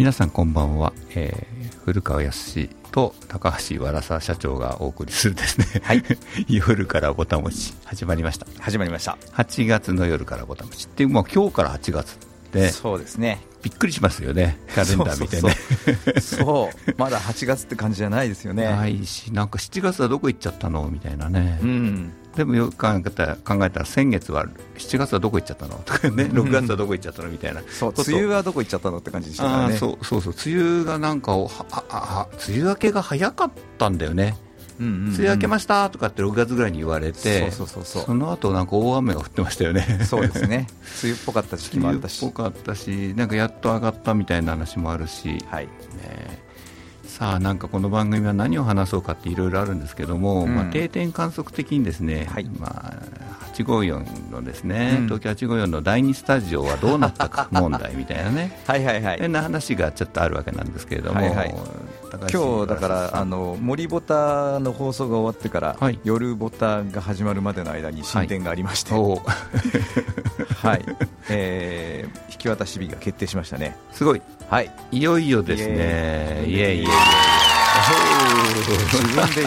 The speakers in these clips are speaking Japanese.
皆さんこんばんは、えー、古川康と高橋わらさ社長がお送りするですね、はい、夜からぼたもち始まりました。始まりました。8月の夜からぼたもちっていうもう今日から8月で。そうですねびっくりしますよね。カレンダー見てね。そうまだ8月って感じじゃないですよね。ないしなんか7月はどこ行っちゃったの？みたいなね、うん、でもよく考えたら考えたら先月は7月はどこ行っちゃったの？とかね。6月はどこ行っちゃったの？みたいな、そう。梅雨はどこ行っちゃったのって感じでしたからね。そうそうそう。梅雨がなんかはああ梅雨明けが早かったんだよね、梅雨明けましたとかって6月ぐらいに言われてそうそうそうその後なんか大雨が降ってましたよね。そうですね。梅雨っぽかった時期もあったし。梅雨っぽかったしなんかやっと上がったみたいな話もあるし、はい。ね。さあなんかこの番組は何を話そうかっていろいろあるんですけども、うん。まあ、定点観測的にですね、はい。まあ、854のですね、うん東京854の第2スタジオはどうなったか問題みたいなね。はいはいはい。そんな話がちょっとあるわけなんですけれども、はいはい今日だからあの森ボタの放送が終わってから、はい。夜ボタが始まるまでの間に進展がありまして、お はい、えー引き渡し日が決定しましたね。すごい。はい、いよいよですね。いえいえい自分で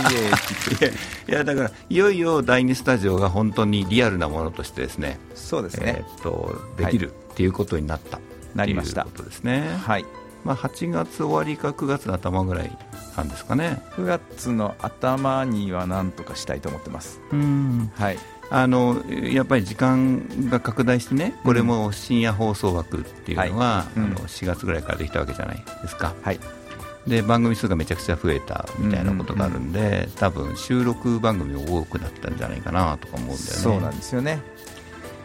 言えいやだからいよいよ第2スタジオが本当にリアルなものとしてですね。そうですね。え、ーっとできるっていうことになった、なりました。ということですね、はい、まあ、8月終わりか9月の頭ぐらいなんですかね。9月の頭にはなんとかしたいと思ってます。うん。はい、あのやっぱり時間が拡大してねこれも深夜放送枠っていうのが、はい。うん。あの4月ぐらいからできたわけじゃないですか。はい、で番組数がめちゃくちゃ増えたみたいなことがあるんで、多分収録番組も多くなったんじゃないかなとか思うんだよね。そうなんですよね。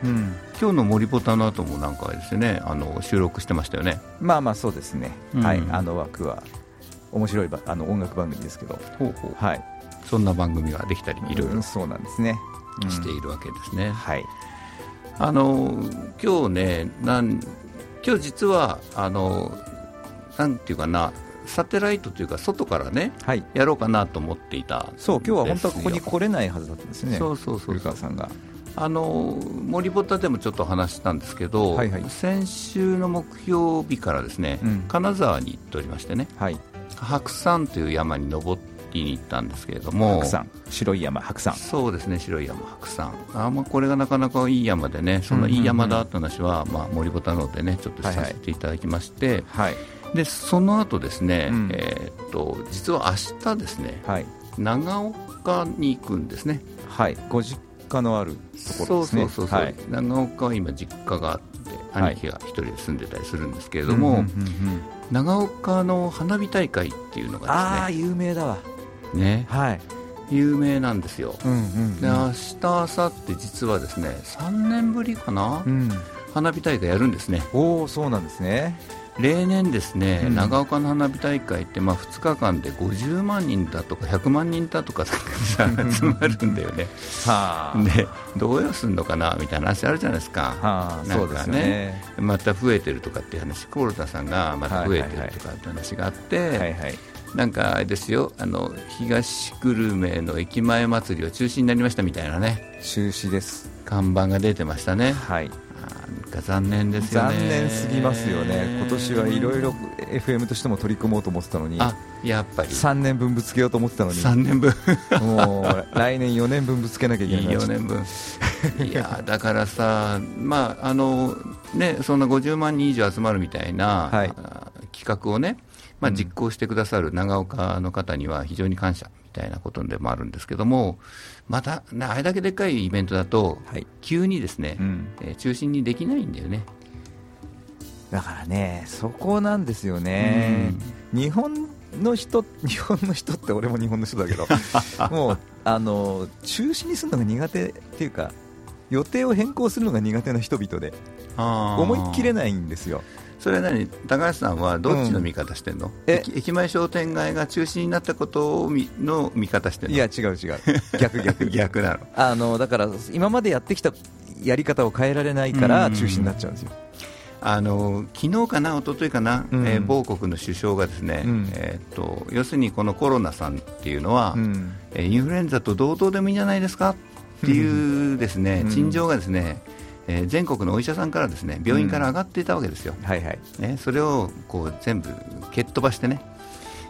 うん、今日の森ボタンの後もなんかですよね。あの収録してましたよね。まあまあそうですね。うん。はい、あの枠は面白いばあの音楽番組ですけど、はい、そんな番組ができたりいろいろうんそうなんですね。うん。しているわけですね、はい、あの今日ねなん今日実はあのなんていうかなサテライトというか外からねはい。やろうかなと思っていたそう、今日は本当はここに来れないはずだったんですよね。そうそうそう。古川さんが。あの森ボタでもちょっと話したんですけど、はいはい。先週の木曜日からですね、うん。金沢に行っておりましてねはい、白山という山に登りに行ったんですけれども白山、白い山、白山。そうですね白い山白山。あ、まあ、これがなかなかいい山でねそんないい山だって話は、まあ、森ボタの方でねちょっとさせていただきまして、はい、でその後ですね、うん。えーっと実は明日ですねはい、長岡に行くんですね。はい、ご実家のあるところですね。そうそうそうそう、はい、長岡は今実家があってはい兄貴が一人で住んでたりするんですけれども、うんうんうんうん長岡の花火大会っていうのあがあ、有名だわ。ですねねはい。有名なんですよ、うんうん、で明日明後日実はですね3年ぶりかな、うん。花火大会やるんですねおお、そうなんですね。例年ですね、うん長岡の花火大会ってまあ2日間で50万人だとか100万人だとか集まるんだよねはあ。でどうやすんのかなみたいな話あるじゃないですかはあ、なんかねね。また増えてるとかっていう話コロナさんがまた増えてるとかって話があって、はいはい。なんかあれですよあの東久留米の駅前祭りは中止になりましたみたいなね中止です。看板が出てましたねはい。なんか残念ですよね。残念すぎますよね。今年はいろいろ FM としても取り組もうと思ってたのに、あやっぱり。3年分ぶつけようと思ってたのに、3年分。もう来年4年分ぶつけなきゃいけない。いい4年分。いやだからさまああのねそんな50万人以上集まるみたいな、はい。あ企画をね、まあ、うん。実行してくださる長岡の方には非常に感謝。みたいなことでもあるんですけどもまた、ね、あれだけでかいイベントだと、はい。急にですね、うん、えー中心にできないんだよね。だからね、そこなんですよね、日本の人、日本の人って俺も日本の人だけど、もうあの中止にするのが苦手っていうか、予定を変更するのが苦手な人々で、思いっきれないんですよ。それは何高橋さんはどっちの見方してんの、うん。え？駅駅前商店街が中止になったことをみの見方してんの？いや、違う違う、逆逆。逆なの。あのだから今までやってきたやり方を変えられないから中止になっちゃうんですよ。あの昨日かな、一昨日かな、うん。えー某国の首相がですね、うん。えーっと要するにこのコロナさんっていうのは、うん。えーインフルエンザと同等でもいいんじゃないですか？っていうですね、うん。陳情がですね、えー全国のお医者さんからですね病院から上がっていたわけですよ、はいはい、ね、それをこう全部蹴っ飛ばしてね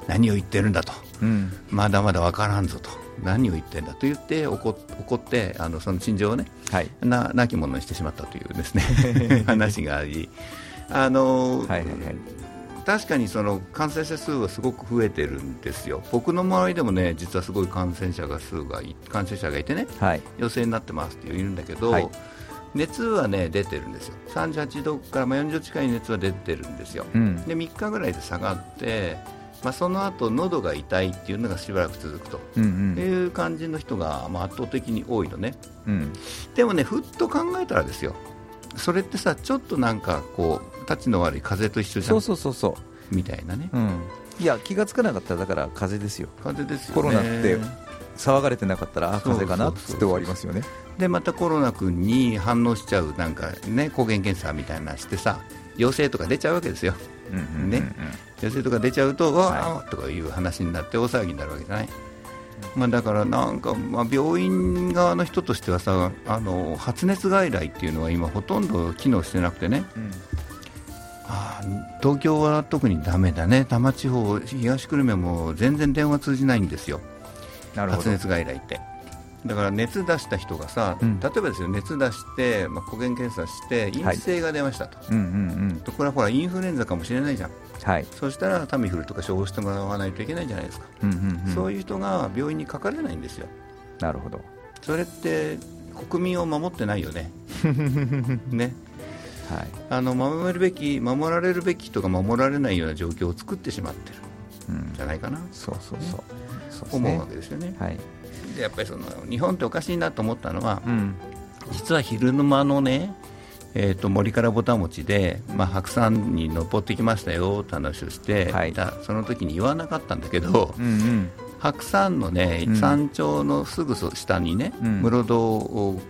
何を言ってるんだと。うん、まだまだ分からんぞと。何を言ってんだと言って怒っ怒ってあのその陳情をねはい、な亡き者にしてしまったというですね 話があり。あの、はいはいはい、確かにその感染者数はすごく増えてるんですよ、僕の周りでもね実はすごい感染者が数がい感染者がいてねはい、陽性になってますっているんだけど、はい熱はね出てるんですよ、38度からまあ40度近い熱は出てるんですよ、うん、で3日ぐらいで下がって、まあ、その後喉が痛いっていうのがしばらく続くと。うんっていう感じの人がまあ圧倒的に多いのね。うん、うん、でもねふっと考えたらですよ。それってさちょっとなんかこうたちの悪い風邪と一緒じゃん。そうそうそうそみたいなね。う、うん、いや気がつかなかったらだから風邪ですよ。風邪ですよね。コロナって騒がれてなかったらあ風邪かなって終わりますよねでまたコロナ君に反応しちゃうなんかね抗原検査みたいなのしてさ陽性とか出ちゃうわけですよ。うんうんうんね。陽性とか出ちゃうとわー、はとかいう話になって大騒ぎになるわけじゃない、まあ、だからなんか、まあ、病院側の人としてはさあの発熱外来っていうのは今ほとんど機能してなくてね。うん。あー東京は特にダメだね。多摩地方東久留米も全然電話通じないんですよ。発熱外来ってだから熱出した人がさ、うん。例えばですよ熱出して、まあ、抗原検査して陰性が出ましたと、うんうんうん。とこれはほらインフルエンザかもしれないじゃん。はい。そしたらタミフルとか処方してもらわないといけないじゃないですか、うんうんうん。そういう人が病院にかかれないんですよ。なるほど。それって国民を守ってないよね。ね。はい。あの守るべき守られるべき人が守られないような状況を作ってしまってる。うん。んじゃないかな。そうそうそう。そうです思うわねけですよね。はいでやっぱりその日本っておかしいなと思ったのはうん。実は昼間のね、えー、と森からぼた餅で、まあ、白山に登ってきましたよって話をして、はい。だその時に言わなかったんだけど、うんうん。白山のね、うん。山頂のすぐ下にね、うん。室堂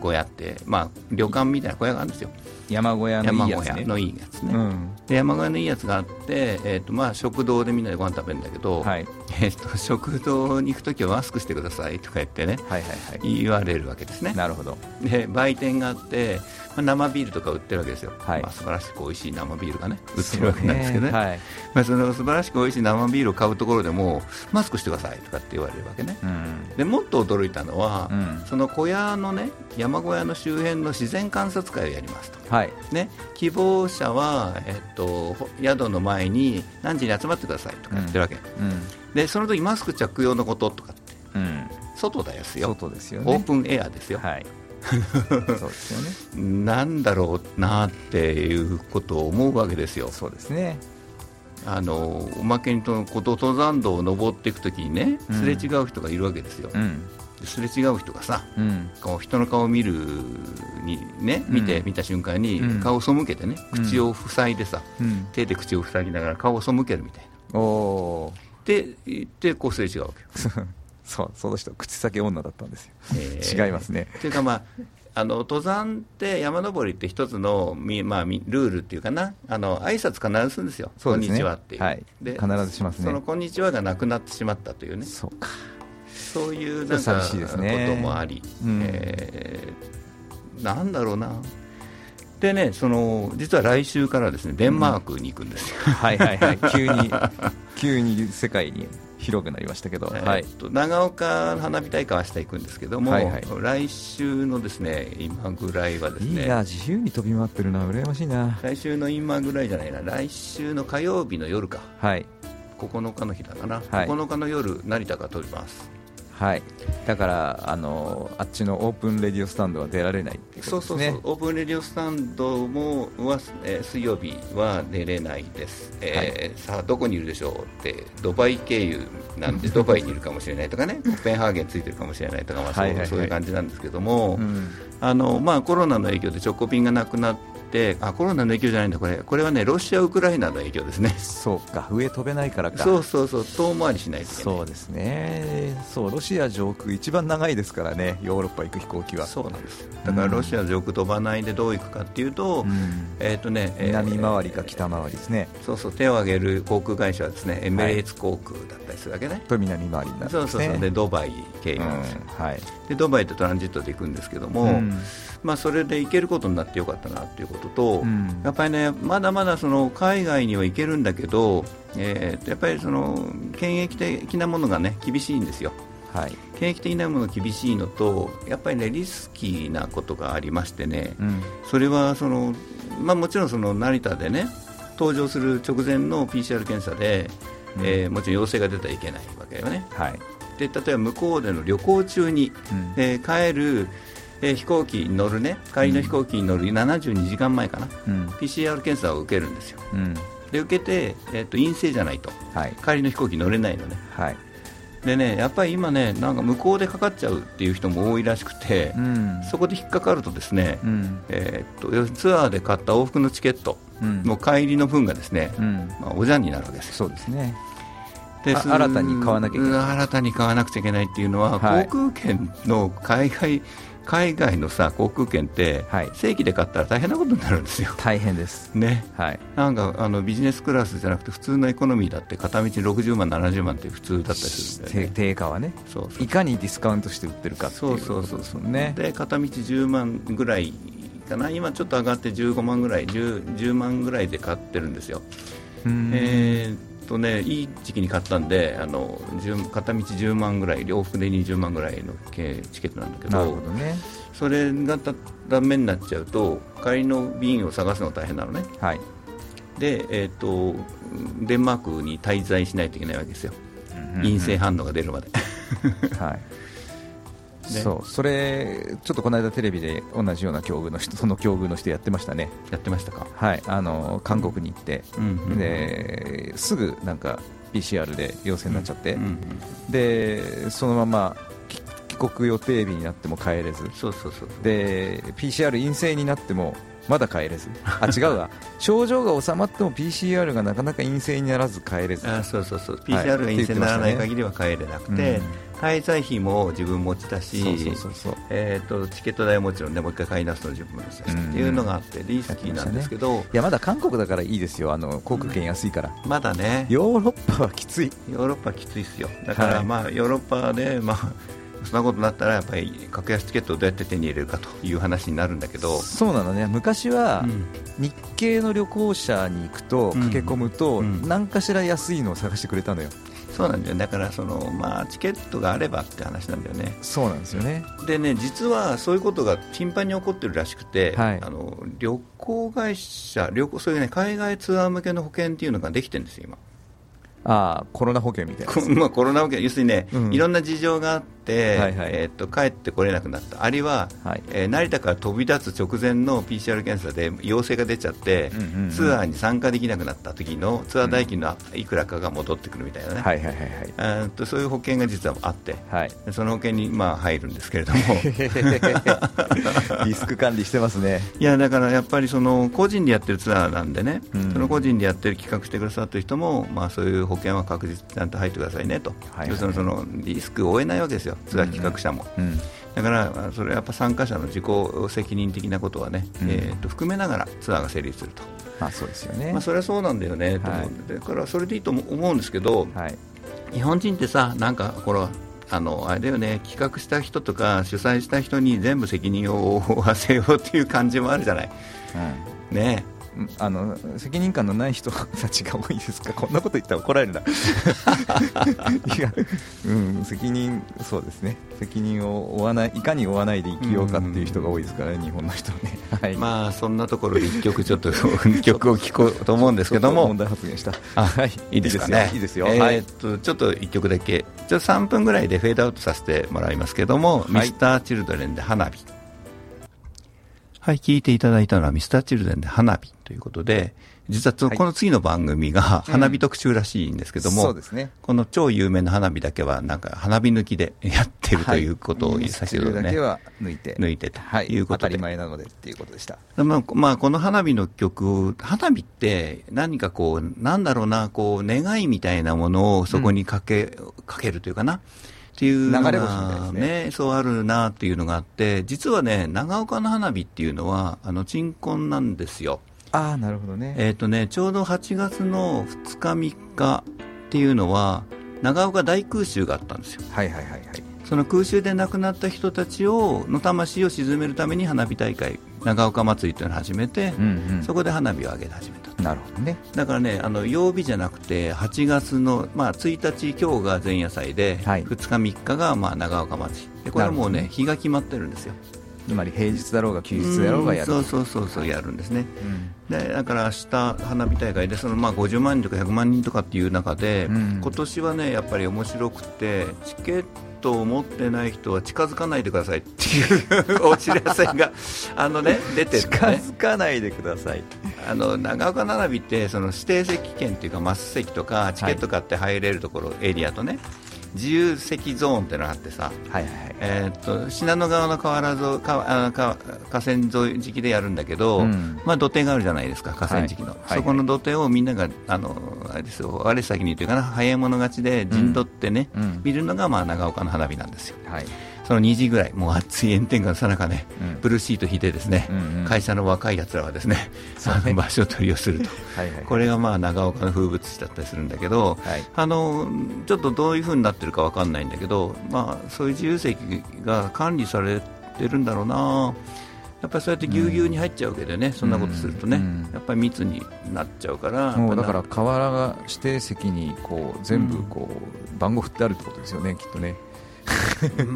小屋って、まあ、旅館みたいな小屋があるんですよ、山小屋の山いいやつね。小屋のいいやつね、うん。で山小屋のいいやつがあって、えーとまあ、食堂でみんなでご飯食べるんだけど、はい。えー、と食堂に行くときはマスクしてくださいとか言ってねはいはいはい。言われるわけですね。なるほど。で売店があって、まあ、生ビールとか売ってるわけですよ、はい。まあ、素晴らしく美味しい生ビールがね。売ってるわけなんですけどね、はい。まあ、その素晴らしく美味しい生ビールを買うところでもマスクしてくださいとかって言われるわけね。うん。でもっと驚いたのは、うん。その小屋のね山小屋の周辺の自然観察会をやりますと。はい。ね、希望者は、えっと、ほ宿の前に何時に集まってくださいとか言ってるわけ、うん。でその時マスク着用のこととかってうん。外ですよ、外ですよね。オープンエアですよ、はい。そうですよね。なんだろうなっていうことを思うわけですよ、そうですね。あのおまけにとこ登山道を登っていくときにね、うん。すれ違う人がいるわけですよ、うんすれ違う人がさ、うん。こう人の顔を見るにね見て、うん。見た瞬間にうん。顔を背けてね、うん。口を塞いでさ、うん。手で口を塞ぎながら顔を背けるみたいな。おおで言ってこうすれ違うわけよ、ー そうその人口先女だったんですよ。えー。違いますね。というかまああの登山って山登りって一つのみ、まあ、みルールっていうかな。あの挨拶必ずするんですよ。すね。こんにちはって。いう、はい。必ずしますね。そのこんにちはがなくなってしまったというね。そうかそういうなんか寂しいですね。こともあり、うん。えーなんだろうな。でねその実は来週からですねデンマークに行くんですよ、はいはいはい。急に 急に世界に広くなりましたけど、はい。長岡花火大会は明日行くんですけども、はいはい。来週のですね今ぐらいはですねいいな自由に飛び回ってるな。羨ましいな。来週の今ぐらいじゃないな。来週の火曜日の夜か。はい。9日の日だかな、はい。9日の夜成田が飛びますはい。だからあのあっちのオープンレディオスタンドは出られないっていうこそうそうそう、とですねオープンレディオスタンドもは、えー水曜日は出れないです、えーさあどこにいるでしょうってドバイ経由なんで ドバイにいるかもしれないとかね。コペンハーゲンついてるかもしれないとか、まあそうはいういう感じなんですけども、うん。あのまあ、コロナの影響で直行便がなくなっててあコロナの影響じゃないんだこれ。これはねロシアウクライナの影響ですね。そうか上飛べないからか。そうそうそう遠回りしないといけない。そうですね。そうロシア上空一番長いですからねヨーロッパ行く飛行機は。そうなんですだからロシア上空飛ばないでどう行くかっていうと、うん、えっ、ー、とね、南回りか北回りですね、そうそう手を挙げる航空会社はですねエミレーツ航空だったりするわけね、と南回りになるんです、ね、そうそうそう。でドバイ経由なんですよ、うん、はい、でドバイとトランジットで行くんですけども、うん、まあ、それで行けることになってよかったなということと、うん、やっぱりねまだまだその海外には行けるんだけど、えー、やっぱりその検疫的なものがね厳しいんですよ。はい、検疫的なもの厳しいのとやっぱりねリスキーなことがありましてね、うん、それはその、まあ、もちろんその成田でね登場する直前の PCR 検査で、うん、えー、もちろん陽性が出たらいけないわけよね。はい、で例えば向こうでの旅行中に、うん、えー、帰るえー、飛行機に乗るね帰りの飛行機に乗る72時間前かな、うん、PCR 検査を受けるんですよ、うん、で受けて、えーと、陰性じゃないと、はい、帰りの飛行機乗れないのね、はい、でねやっぱり今ねなんか向こうでかかっちゃうっていう人も多いらしくて、うん、そこで引っかかるとですね、うん、えー、っとツアーで買った往復のチケットの帰りの分がですね、まあ、おじゃんになるわけですそうですね。で新たに買わなきゃいけない。新たに買わなくちゃいけないっていうのは、はい、航空券の海外海外のさ航空券って、はい、正規で買ったら大変なことになるんですよ。大変です、ね。はい、なんかあのビジネスクラスじゃなくて普通のエコノミーだって片道60万、70万って普通だったりするんだよね。定価はね。そうそういかにディスカウントして売ってるかっていうそうそうそうねで片道10万ぐらいかな。今ちょっと上がって15万ぐらい 10, 10万ぐらいで買ってるんですよ。えーとね、いい時期に買ったんであの片道10万ぐらい往復で20万ぐらいのチケットなんだけどなるほど、ね、それがだめになっちゃうと帰りの便を探すのが大変なのね、はい、で、えーと、デンマークに滞在しないといけないわけですよ、陰性反応が出るまで。はいそう。それ、ちょっとこの間テレビで同じような境遇の人その境遇の人やってましたね、やってましたか、はい、あの韓国に行って、ですぐなんか PCR で陽性になっちゃって、でそのまま帰国予定日になっても帰れず、そうそうそうで PCR 陰性になってもまだ帰れず、あ違うわ、症状が収まっても PCR がなかなか陰性にならず帰れず、あそうそうそう、PCR が陰性にならない限りは帰れなくて、滞在費も自分持ちだし、えーと、チケット代はもちろんね、もう一回買い出すの自分持ちだしっていうのがあって、リスキーなんですけど、ね、いやまだ韓国だからいいですよ、あの航空券安いから、うん、まだね、ヨーロッパはきつい、ヨーロッパはきついですよ、だから、まあ、ヨーロッパで、まあ、そんなことになったらやっぱり格安チケットをどうやって手に入れるかという話になるんだけどそうなのね。昔は日系の旅行者に行くと駆け込むと何かしら安いのを探してくれたのよ。そうなんだよ。だからその、まあ、チケットがあればって話なんだよね。そうなんですよね。でね実はそういうことが頻繁に起こってるらしくて、はい、あの旅行会社旅行そういう、ね、海外ツアー向けの保険っていうのができてるんですよ、今。あコロナ保険みたいな、まあ、コロナ保険、要するにね、うん、いろんな事情があって、はいはい、えー、と帰ってこれなくなった、あるいは、はい、えー、成田から飛び立つ直前の PCR 検査で陽性が出ちゃって、うんうんうん、ツアーに参加できなくなった時のツアー代金のいくらかが戻ってくるみたいなね、はいはいはいはい、とそういう保険が実はあって、はい、その保険にまあ入るんですけれども。リスク管理してますね。いやだからやっぱりその個人でやってるツアーなんでね、うん、その個人でやってる企画してくださってる人も、まあ、そういう保険は確実にちゃんと入ってくださいねと、はいはい、要するにそのリスクを負えないわけですよ、ツアー企画者も。だからそれはやっぱ参加者の自己責任的なことはね、うん、えー、と含めながらツアーが成立すると。まあそうですよね。まあそれはそうなんだよね、と思うだからそれでいいと思うんですけど、はい、日本人ってさなんかこれあのあれだよね企画した人とか主催した人に全部責任を負わせようっていう感じもあるじゃない。うん、ねあの責任感のない人たちが多いですか、こんなこと言ったら怒られるな、いや、うん、責任、そうですね、責任を負わない、いかに負わないで生きようかっていう人が多いですからね、日本の人ね、はい、まあそんなところで一曲、ちょっと曲を聴こうと思うんですけども、問題発言した、はい、いいですかね、いいですよ、えー、っとちょっと一曲だけ、ちょっと3分ぐらいでフェードアウトさせてもらいますけども、ミスターチルドレンで花火。はい、聞いていただいたのはミスターチルデンで花火ということで、実はこの次の番組が花火特集らしいんですけども、そうですね。この超有名な花火だけは、なんか花火抜きで やってるということをさせてね。だけは抜いて。抜いてとはい。いうことで。当たり前なのでっていうことでした。まあ、まあ、この花火の曲、花火って何かこう、なんだろうな、こう、願いみたいなものをそこにかけ、かけるというかな？っていうのが流れ星みたいですねそうあるなっていうのがあって、実はね、長岡の花火っていうのは、あの、鎮魂なんですよ。ああ、なるほどね。えっ、とね、ちょうど8月の2日、3日っていうのは、長岡大空襲があったんですよ。はいはいはいはい。その空襲で亡くなった人たちをの魂を鎮めるために花火大会、長岡祭りというのを始めて、うんそこで花火を上げ始めた。うん。なるほどね。だからね、あの曜日じゃなくて、8月の、まあ、1日、今日が前夜祭で、はい2日、3日が、まあ、長岡祭りで、これはもうね、日が決まってるんですよ。つまり平日だろうが休日だろうがやる。うんそうそうそうそう、やるんですね。うんでだから明日花火大会でそのまあ50万人とか100万人とかっていう中で、うん今年はねやっぱり面白くてチケットを持ってない人は近づかないでくださいっていう お知らせがあのね出てる近づかないでください。あの長岡花火ってその指定席券っていうかマス席とかチケット買って入れるところ、エリアとね自由席ゾーンってのがあってさ、はいはいはい。えーっと信濃川の河原沿いかあか河川沿い時期でやるんだけど、うん。まあ、土手があるじゃないですか、河川敷の、はい。はい。そこの土手をみんなが、あのあれですよ、我先にというかな、早い者勝ちで陣取ってね、うん。見るのがまあ長岡の花火なんですよ、はい。その2時ぐらい、もう暑い炎天下のさなかね、うん。ブルーシート引いて、ですね、うんうん。会社の若いやつらはですね、そうね。あの場所取りをすると、はいはい。これがまあ長岡の風物詩だったりするんだけど、はい。あのちょっとどういうふうになってるかわかんないんだけど、まあ、そういう自由席が管理されてるんだろうな、やっぱりそうやってぎゅうぎゅうに入っちゃうわけでね、そんなことするとね、うん。やっぱり密になっちゃうから、もうだからやっ河原が指定席にこう全部こう番号振ってあるってことですよね、きっとね。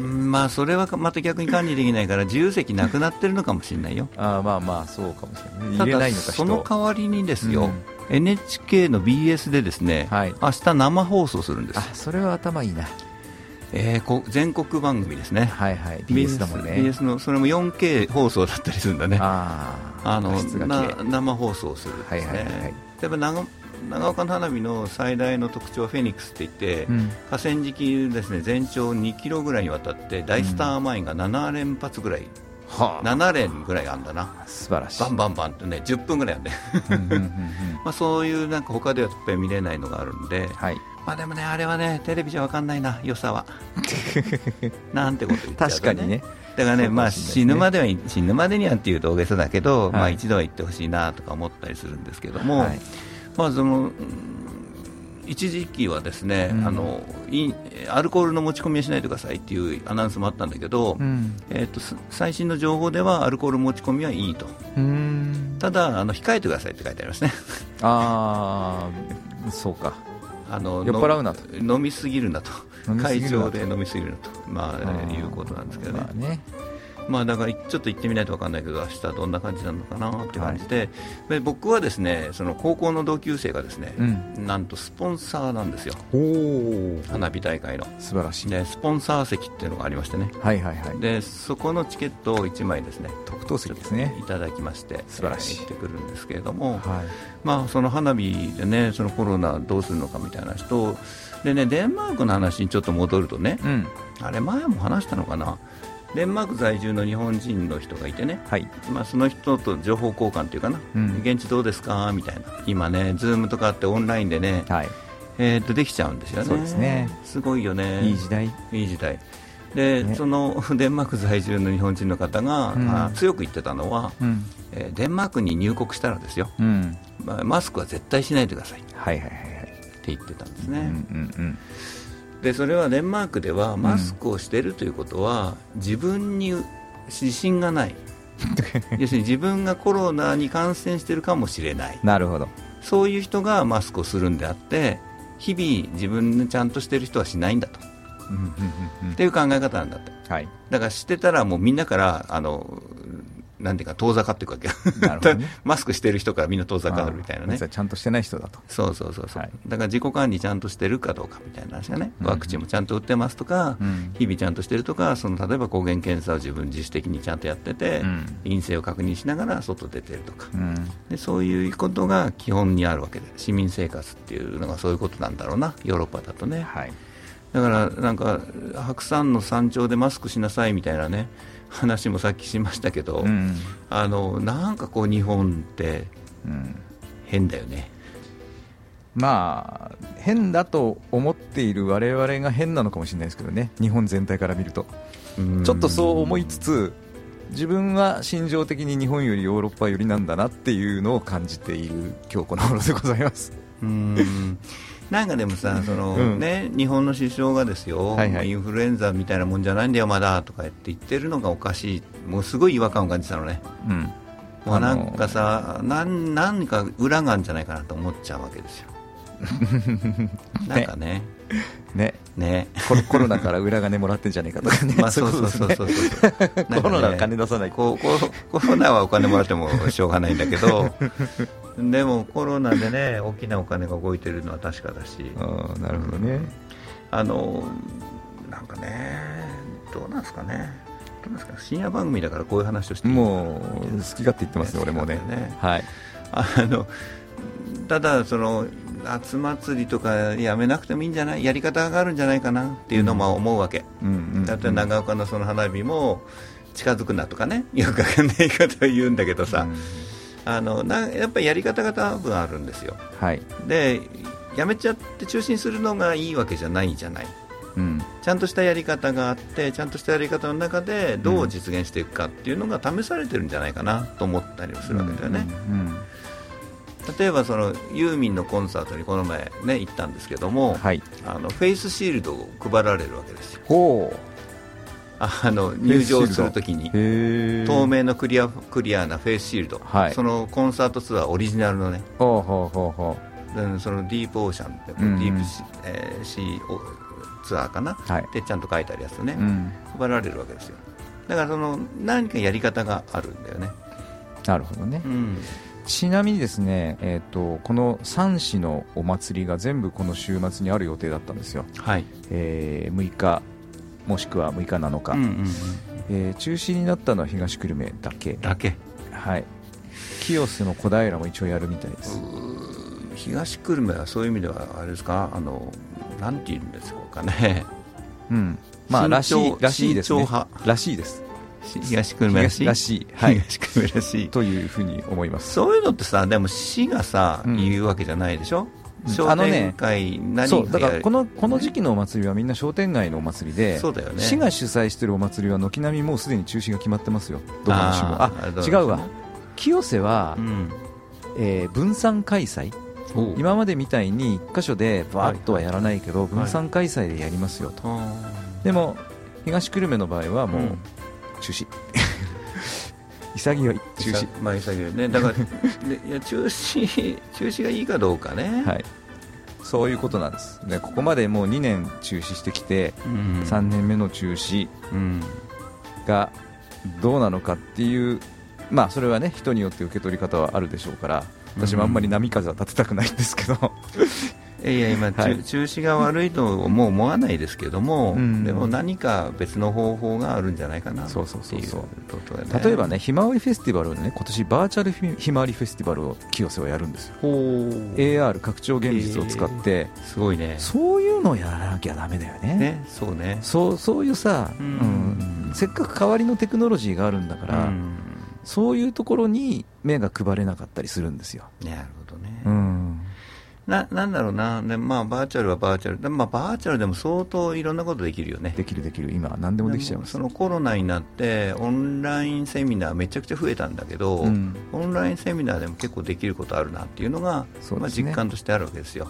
まあ、それはまた逆に管理できないから、自由席なくなってるのかもしれないよ。ああまあまあそうかもしれない。ただその人代わりにですよ、うん NHK の BS でですね、はい明日生放送するんですあ、それは頭いいな。えーこ全国番組ですね、はいはい。BS だもんね。BS のそれも 4K 放送だったりするんだね。ああ。あのな生放送するんですね、はいはいはいはいやっぱ長長岡の花火の最大の特徴はフェニックスって言って、うん。河川敷ですね全長2キロぐらいにわたって大スターマインが7連発ぐらい、はあ。7連ぐらいあんだな、素晴らしい。バンバンバンってね10分ぐらいあんで、うんうんうんうん。まあそういうなんか他ではやっぱり見れないのがあるんで、はい。まあでもねあれはねテレビじゃわかんないな良さは。なんてこと言っちゃうと確かにね。だからね、そうかまあ、死ぬまでは、死ぬまでにはっていうと大げさだけど、はい。まあ、一度は行ってほしいなとか思ったりするんですけども、はいまあ、その、うん一時期はですね、うんあのいアルコールの持ち込みはしないでくださいっていうアナウンスもあったんだけど、うん。えー、とす最新の情報ではアルコール持ち込みはいいと、うん。ただあの控えてくださいって書いてありますね。ああ、そうか。あの酔っ払うなとの飲みすぎるなと会場で飲みすぎるなと、まあ、ーいうことなんですけどねまあね。まあだからちょっと行ってみないと分かんないけど明日どんな感じなのかなって感じで,、で僕はですねその高校の同級生がですね、うん。なんとスポンサーなんですよおお。花火大会の素晴らしい。でスポンサー席っていうのがありましてねはいはいはい。でそこのチケットを1枚ですね特等席ですねい。ただきまして素晴らしいえー行ってくるんですけれども、はい。まあ、その花火でねそのコロナどうするのかみたいな人でねデンマークの話にちょっと戻るとねうん。あれ前も話したのかなデンマーク在住の日本人の人がいてね。はい。まあ、その人と情報交換というかな、うん。現地どうですか？みたいな、今ね、ズームとかあってオンラインでね、はい。えー、とできちゃうんですよね、そうですね。すごいよね、いい時代。いい時代。で、ね。その デンマーク在住の日本人の方が、うん。あ強く言ってたのは、うん。えーデンマークに入国したらですよ、うん。まあ、マスクは絶対しないでください。ってはいはいはい。はい。言ってたんですうんうね、んでそれはデンマークではマスクをしているということは、自分に自信がない。要するに自分がコロナに感染しているかもしれないなるほど。そういう人がマスクをするんであって日々自分でちゃんとしてる人はしないんだとうんうんうんっていう考え方なんだってはい。だからしてたらもうみんなからあのなんていうか遠ざかっていくわけ。ね。マスクしてる人からみんな遠ざかるみたいなね。ちゃんとしてない人だと。そうそうそうそう、はい。だから自己管理ちゃんとしてるかどうかみたいな話がね、うん。ワクチンもちゃんと打ってますとか、うん。日々ちゃんとしてるとか、その例えば抗原検査を自分自主的にちゃんとやってて、うん。陰性を確認しながら外出てるとか、うん。で、そういうことが基本にあるわけで、市民生活っていうのがそういうことなんだろうな、ヨーロッパだとね。はい。だからなんか白山の山頂でマスクしなさいみたいなね話もさっきしましたけど、うん。あのなんかこう日本ってうん。変だよね。まあ変だと思っている我々が変なのかもしれないですけどね。日本全体から見ると。うん。ちょっとそう思いつつ自分は心情的に日本よりヨーロッパ寄りなんだなっていうのを感じている今日この頃でございます。うんなんかでもさその、うん。ね、日本の首相がですよ、はいはい。インフルエンザみたいなもんじゃないんだよ、まだとか言って言ってるのがおかしい、もうすごい違和感を感じたのね、うん。もうなんかさ、なん何か裏があるんじゃないかなと思っちゃうわけですよ。なんかね、ね。ね、コロナから裏金もらってんじゃねえかとかね。まあそうそうそうそうそう、ね。コロナは金出さない。こコロナはお金もらってもしょうがないんだけど、でもコロナでね、大きなお金が動いてるのは確かだし。ああなるほどね。あのなんかね、どうなんですかね、どうなんですか深夜番組だからこういう話をしてもう好き勝手言ってますよ俺もね。ね。はい。あのただ、その夏祭りとかやめなくてもいいんじゃない、やり方があるんじゃないかなっていうのも思うわけ、だって長岡のその花火も近づくなとかね、よくわかんない言い方を言うんだけどさ、うんあのなやっぱりやり方が多分あるんですよ。はい。でやめちゃって中止にするのがいいわけじゃないじゃない。うん。ちゃんとしたやり方があってちゃんとしたやり方の中でどう実現していくかっていうのが試されてるんじゃないかなと思ったりもするわけだよね、うん例えばそのユーミンのコンサートにこの前、ね、行ったんですけども、はい。あのフェイスシールドを配られるわけですよ。ほあの入場するときに透明のクリアクリアなフェイスシールド、はい。そのコンサートツアーオリジナルのね。ほうほうほうほでそのディープオーシャンって、うんディープシ,、えーシーオツアーかな、はい。でちゃんと書いてあるやつね、ううん。配られるわけですよ。だからその何かやり方があるんだよね、なるほどね。うん、ちなみにですね、えー、とこの3市のお祭りが全部この週末にある予定だったんですよ、はい、えー6日もしくは6日7日、うんうんうん、えー中止になったのは東久留米だけ、だけ。はい、清瀬の小平も一応やるみたいです、東久留米はそういう意味ではあれですか？あのなんて言うんですかね。うん、まあらしいらしいですね。らしいです。東久留米らしい。らしい、はい、東久留米らしい。というふうに思います。そういうのってさでも市がさ、うん。言うわけじゃないでしょ？うん商あのね店会何そうだからこののこの時期のお祭りはみんな商店街のお祭りでそうだよね。市が主催しているお祭りは軒並みもうすでに中止が決まってますよ。どこの市も。あ違うわ。清瀬は、うん。えー分散開催。今までみたいに1箇所でバーッとはやらないけど、分散開催でやりますよと、あでも東久留米の場合はもううん。中止、潔い。ー中止。まあ潔いね。だからでいや中止 中止がいいかどうかね、はい。そういうことなんです。でここまでもう2年中止してきて、うん。3年目の中止うん。がどうなのかっていうまあそれはね人によって受け取り方はあるでしょうから私もあんまり波風は立てたくないんですけど、いや今、はい。中中止が悪いとも思わないですけども、うん。でも何か別の方法があるんんじゃないかなそう。そうっていうことだね例えばねひまわりフェスティバルをね今年バーチャルひまわりフェスティバルを清瀬はやるんですよ。AR 拡張現実を使って、すごいね。そういうのをやらなきゃダメだよね。ねそうね。そうそういうさ、ううんん。せっかく代わりのテクノロジーがあるんだから、うん。そういうところに目が配れなかったりするんですよ、なるほどね、うん、ななんだろうな。で、まあ、バーチャルはバーチャル。で、まあ、バーチャルでも相当いろんなことできるよね。できるできる。今何でもできちゃいます。そのコロナになってオンラインセミナーめちゃくちゃ増えたんだけど、うん。オンラインセミナーでも結構できることあるなっていうのがまあ、実感としてあるわけですよ。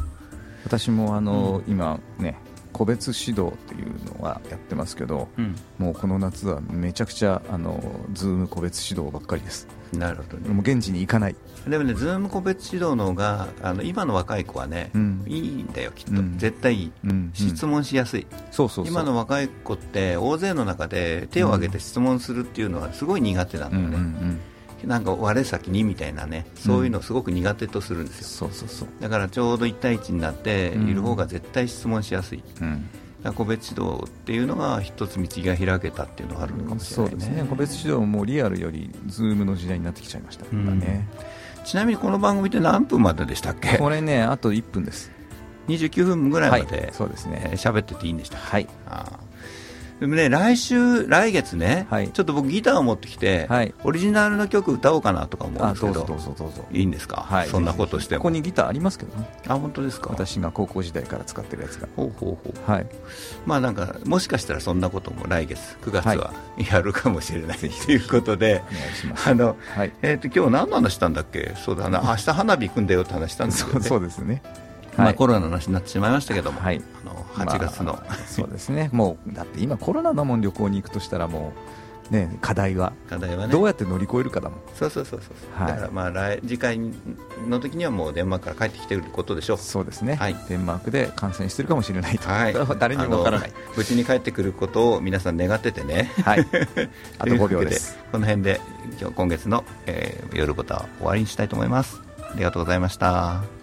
私もあの、今ね個別指導っていうのはやってますけど、うん。もうこの夏はめちゃくちゃあのズーム個別指導ばっかりです。なるほどね。もう現地に行かない。でもね、ズーム個別指導の方があの今の若い子はね、うん。いいんだよ、きっと、うん。絶対いい、うん。質問しやすい、そうそうそう。今の若い子って、大勢の中で手を挙げて質問するっていうのはすごい苦手なうんうんうのよね、んなんか我先にみたいなね、そういうのをすごく苦手とするんですよ、そうそうそう。だからちょうど1対1になってうん。いる方が絶対質問しやすい、うん。ら個別指導っていうのが一つ道が開けたっていうのがあるのかもしれないね。ですね。個別指導もリアルよりズームの時代になってきちゃいましたからね、ちなみにこの番組って何分まででしたっけ？これねあと1分です。29分ぐらいまはい。でそうですね。えー喋ってていいんでしたはい。あーでもね来週、来月ね、はい。ちょっと僕ギターを持ってきて、はい。オリジナルの曲歌おうかなとか思うんですけど。あどうぞどうぞいいんですか、はいそんなことしても。ここにギターありますけどね。あ本当ですか？私が高校時代から使ってるやつが。ほうほうほう。はい。まあなんかもしかしたらそんなことも来月9月はやるかもしれない、ということであの、はい。えー、と今日何の話したんだっけ？そうだな。明日花火行くんだよって話したんですよね。そうですねまあ、はいコロナの話になってしまいましたけども、はい。あの8月の、まあそうですね。もうだって今コロナだもん旅行に行くとしたらもうね課題は課題はね。どうやって乗り越えるかだもん。そうそうそうそう、はい。だからまあ来次回の時にはもうデンマークから帰ってきてることでしょう。そうですね、はい。デンマークで感染してるかもしれないと、はい、誰にもわからない。無事に帰ってくることを皆さん願っててね。はい。あと5というわけ秒ですこの辺で今日今月の、えー夜ボタン終わりにしたいと思います。ありがとうございました